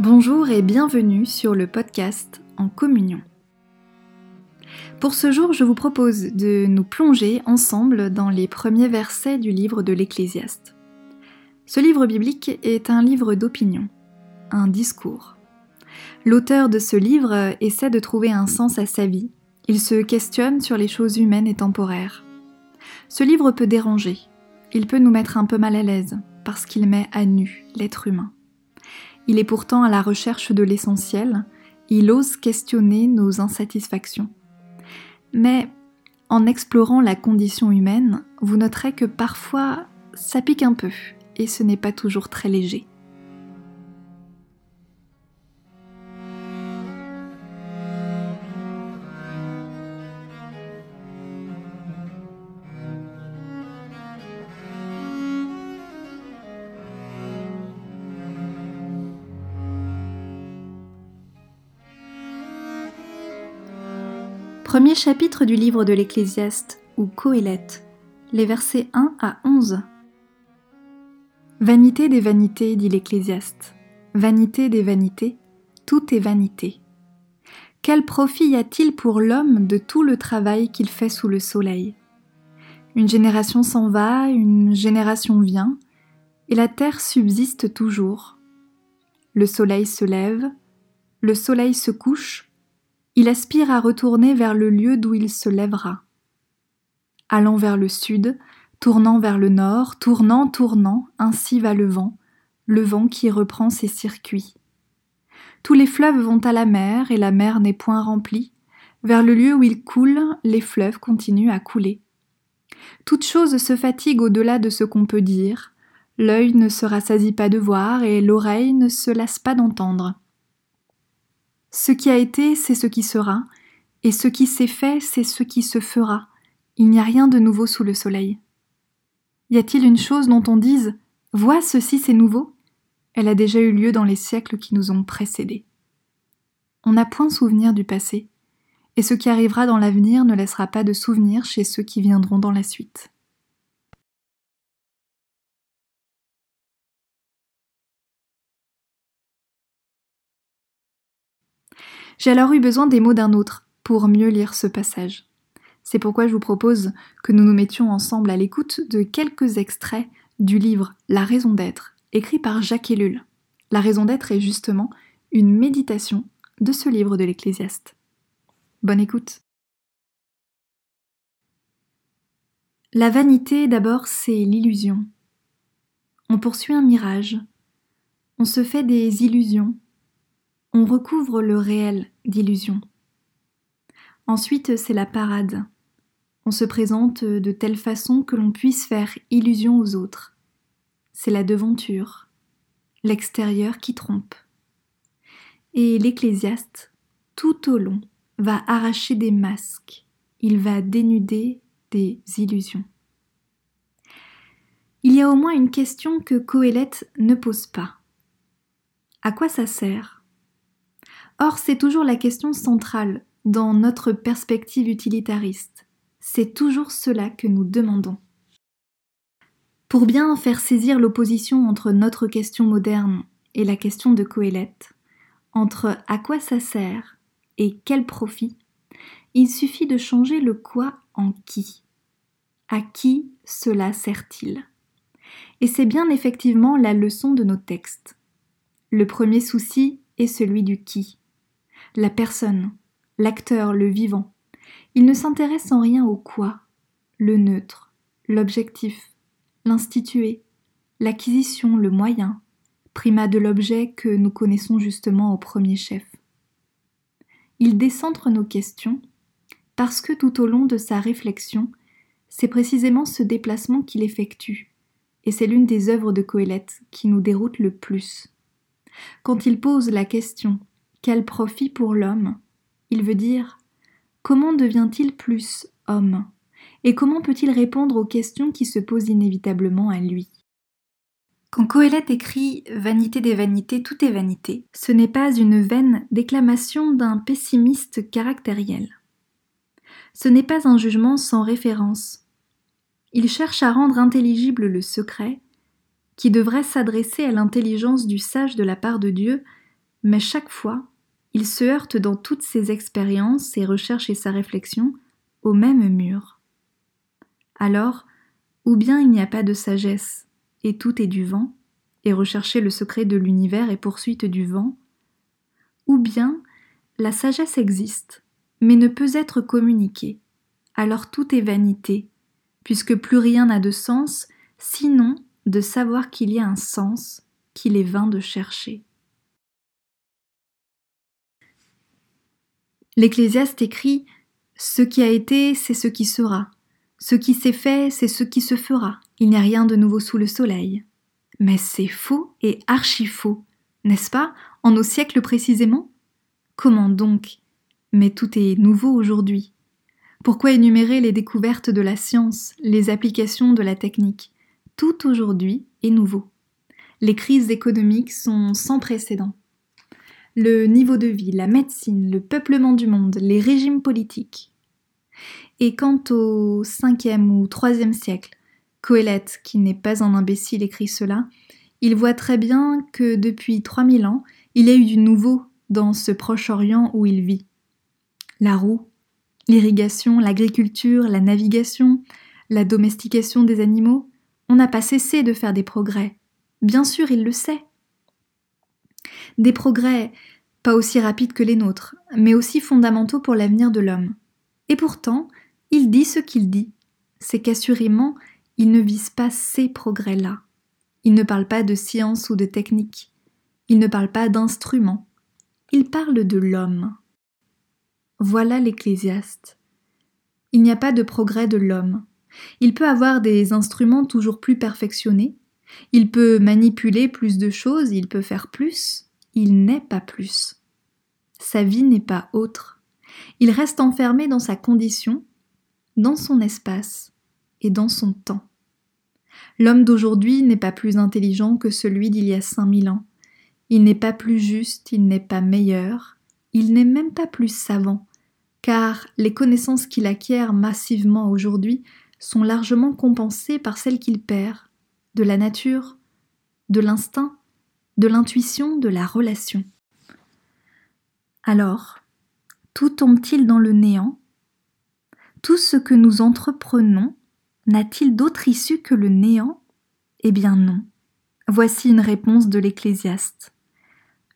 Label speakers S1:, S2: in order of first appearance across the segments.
S1: Bonjour et bienvenue sur le podcast En communion. Pour ce jour, je vous propose de nous plonger ensemble dans les premiers versets du livre de l'Ecclésiaste. Ce livre biblique est un livre d'opinion, un discours. L'auteur de ce livre essaie de trouver un sens à sa vie, il se questionne sur les choses humaines et temporaires. Ce livre peut déranger, il peut nous mettre un peu mal à l'aise, parce qu'il met à nu l'être humain. Il est pourtant à la recherche de l'essentiel, il ose questionner nos insatisfactions. Mais en explorant la condition humaine, vous noterez que parfois ça pique un peu, et ce n'est pas toujours très léger. Premier chapitre du livre de l'Ecclésiaste, ou Coëlette, les versets 1 à 11. Vanité des vanités, dit l'Ecclésiaste. Vanité des vanités, tout est vanité. Quel profit y a-t-il pour l'homme de tout le travail qu'il fait sous le soleil? Une génération s'en va, une génération vient, et la terre subsiste toujours. Le soleil se lève, le soleil se couche, il aspire à retourner vers le lieu d'où il se lèvera. Allant vers le sud, tournant vers le nord, tournant, tournant, ainsi va le vent, le vent qui reprend ses circuits. Tous les fleuves vont à la mer, et la mer n'est point remplie. Vers le lieu où ils coulent, les fleuves continuent à couler. Toute chose se fatigue au-delà de ce qu'on peut dire. L'œil ne se rassasie pas de voir, et l'oreille ne se lasse pas d'entendre. Ce qui a été, c'est ce qui sera, et ce qui s'est fait, c'est ce qui se fera. Il n'y a rien de nouveau sous le soleil. Y a-t-il une chose dont on dise Vois, ceci c'est nouveau Elle a déjà eu lieu dans les siècles qui nous ont précédés. On n'a point souvenir du passé, et ce qui arrivera dans l'avenir ne laissera pas de souvenir chez ceux qui viendront dans la suite. J'ai alors eu besoin des mots d'un autre pour mieux lire ce passage. C'est pourquoi je vous propose que nous nous mettions ensemble à l'écoute de quelques extraits du livre La raison d'être, écrit par Jacques Ellul. La raison d'être est justement une méditation de ce livre de l'Ecclésiaste. Bonne écoute. La vanité, d'abord, c'est l'illusion. On poursuit un mirage. On se fait des illusions on recouvre le réel d'illusions. Ensuite, c'est la parade. On se présente de telle façon que l'on puisse faire illusion aux autres. C'est la devanture, l'extérieur qui trompe. Et l'ecclésiaste, tout au long, va arracher des masques, il va dénuder des illusions. Il y a au moins une question que Coëlette ne pose pas. À quoi ça sert Or, c'est toujours la question centrale dans notre perspective utilitariste. C'est toujours cela que nous demandons. Pour bien faire saisir l'opposition entre notre question moderne et la question de Coëlette, entre à quoi ça sert et quel profit, il suffit de changer le quoi en qui. À qui cela sert-il? Et c'est bien effectivement la leçon de nos textes. Le premier souci est celui du qui la personne, l'acteur, le vivant. Il ne s'intéresse en rien au quoi, le neutre, l'objectif, l'institué, l'acquisition, le moyen, primat de l'objet que nous connaissons justement au premier chef. Il décentre nos questions parce que tout au long de sa réflexion, c'est précisément ce déplacement qu'il effectue, et c'est l'une des œuvres de Coëlette qui nous déroute le plus. Quand il pose la question quel profit pour l'homme Il veut dire comment devient-il plus homme? Et comment peut-il répondre aux questions qui se posent inévitablement à lui? Quand Coëlette écrit Vanité des vanités, tout est vanité, ce n'est pas une vaine déclamation d'un pessimiste caractériel. Ce n'est pas un jugement sans référence. Il cherche à rendre intelligible le secret, qui devrait s'adresser à l'intelligence du sage de la part de Dieu, mais chaque fois, il se heurte dans toutes ses expériences, ses recherches et sa réflexion au même mur. Alors, ou bien il n'y a pas de sagesse, et tout est du vent, et rechercher le secret de l'univers et poursuite du vent, ou bien la sagesse existe, mais ne peut être communiquée, alors tout est vanité, puisque plus rien n'a de sens, sinon de savoir qu'il y a un sens qu'il est vain de chercher. L'Ecclésiaste écrit Ce qui a été, c'est ce qui sera. Ce qui s'est fait, c'est ce qui se fera. Il n'y a rien de nouveau sous le soleil. Mais c'est faux et archi faux, n'est-ce pas, en nos siècles précisément? Comment donc? Mais tout est nouveau aujourd'hui. Pourquoi énumérer les découvertes de la science, les applications de la technique? Tout aujourd'hui est nouveau. Les crises économiques sont sans précédent. Le niveau de vie, la médecine, le peuplement du monde, les régimes politiques. Et quant au 5e ou 3e siècle, Coëlette, qui n'est pas un imbécile, écrit cela, il voit très bien que depuis 3000 ans, il y a eu du nouveau dans ce Proche-Orient où il vit. La roue, l'irrigation, l'agriculture, la navigation, la domestication des animaux, on n'a pas cessé de faire des progrès. Bien sûr, il le sait. Des progrès pas aussi rapides que les nôtres, mais aussi fondamentaux pour l'avenir de l'homme. Et pourtant, il dit ce qu'il dit. C'est qu'assurément, il ne vise pas ces progrès-là. Il ne parle pas de science ou de technique. Il ne parle pas d'instruments il parle de l'homme. Voilà l'Ecclésiaste. Il n'y a pas de progrès de l'homme. Il peut avoir des instruments toujours plus perfectionnés, il peut manipuler plus de choses, il peut faire plus, il n'est pas plus. Sa vie n'est pas autre. Il reste enfermé dans sa condition, dans son espace et dans son temps. L'homme d'aujourd'hui n'est pas plus intelligent que celui d'il y a cinq mille ans. Il n'est pas plus juste, il n'est pas meilleur, il n'est même pas plus savant, car les connaissances qu'il acquiert massivement aujourd'hui sont largement compensées par celles qu'il perd, de la nature, de l'instinct, de l'intuition, de la relation. Alors, tout tombe-t-il dans le néant? Tout ce que nous entreprenons n'a-t-il d'autre issue que le néant? Eh bien non. Voici une réponse de l'Ecclésiaste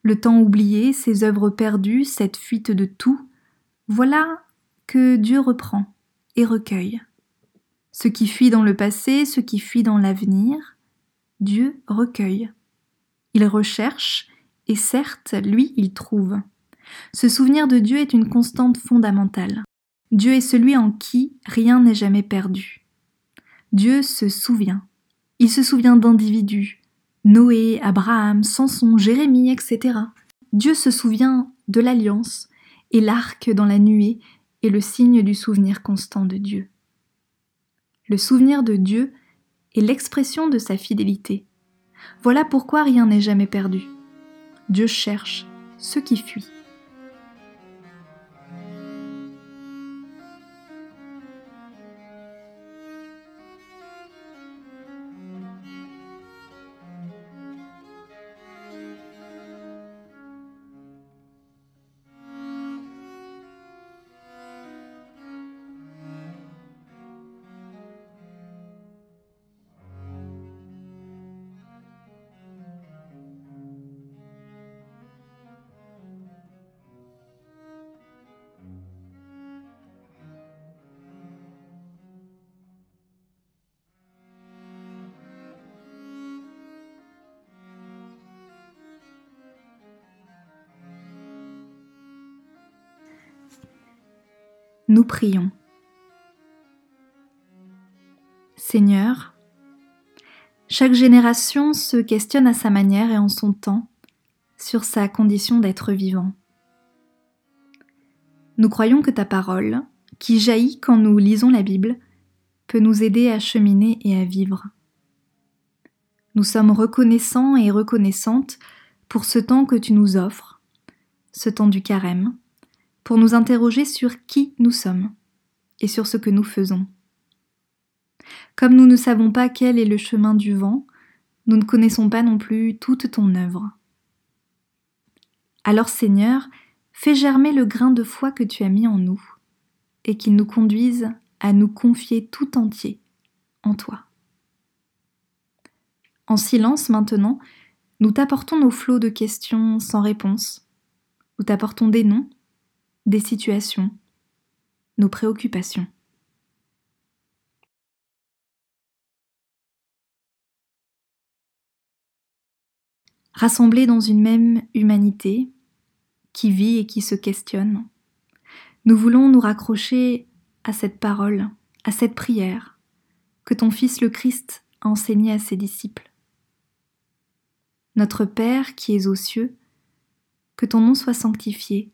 S1: le temps oublié, ses œuvres perdues, cette fuite de tout, voilà que Dieu reprend et recueille. Ce qui fuit dans le passé, ce qui fuit dans l'avenir, Dieu recueille. Il recherche, et certes, lui, il trouve. Ce souvenir de Dieu est une constante fondamentale. Dieu est celui en qui rien n'est jamais perdu. Dieu se souvient. Il se souvient d'individus, Noé, Abraham, Samson, Jérémie, etc. Dieu se souvient de l'alliance, et l'arc dans la nuée est le signe du souvenir constant de Dieu. Le souvenir de Dieu est l'expression de sa fidélité. Voilà pourquoi rien n'est jamais perdu. Dieu cherche ce qui fuit. Nous prions. Seigneur, chaque génération se questionne à sa manière et en son temps sur sa condition d'être vivant. Nous croyons que ta parole, qui jaillit quand nous lisons la Bible, peut nous aider à cheminer et à vivre. Nous sommes reconnaissants et reconnaissantes pour ce temps que tu nous offres, ce temps du carême, pour nous interroger sur qui nous sommes et sur ce que nous faisons. Comme nous ne savons pas quel est le chemin du vent, nous ne connaissons pas non plus toute ton œuvre. Alors Seigneur, fais germer le grain de foi que tu as mis en nous, et qu'il nous conduise à nous confier tout entier en toi. En silence maintenant, nous t'apportons nos flots de questions sans réponse. Nous t'apportons des noms, des situations, nos préoccupations. Rassemblés dans une même humanité qui vit et qui se questionne, nous voulons nous raccrocher à cette parole, à cette prière que ton Fils le Christ a enseignée à ses disciples. Notre Père qui es aux cieux, que ton nom soit sanctifié,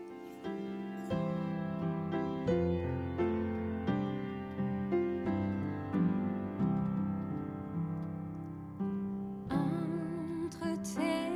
S2: Entre tes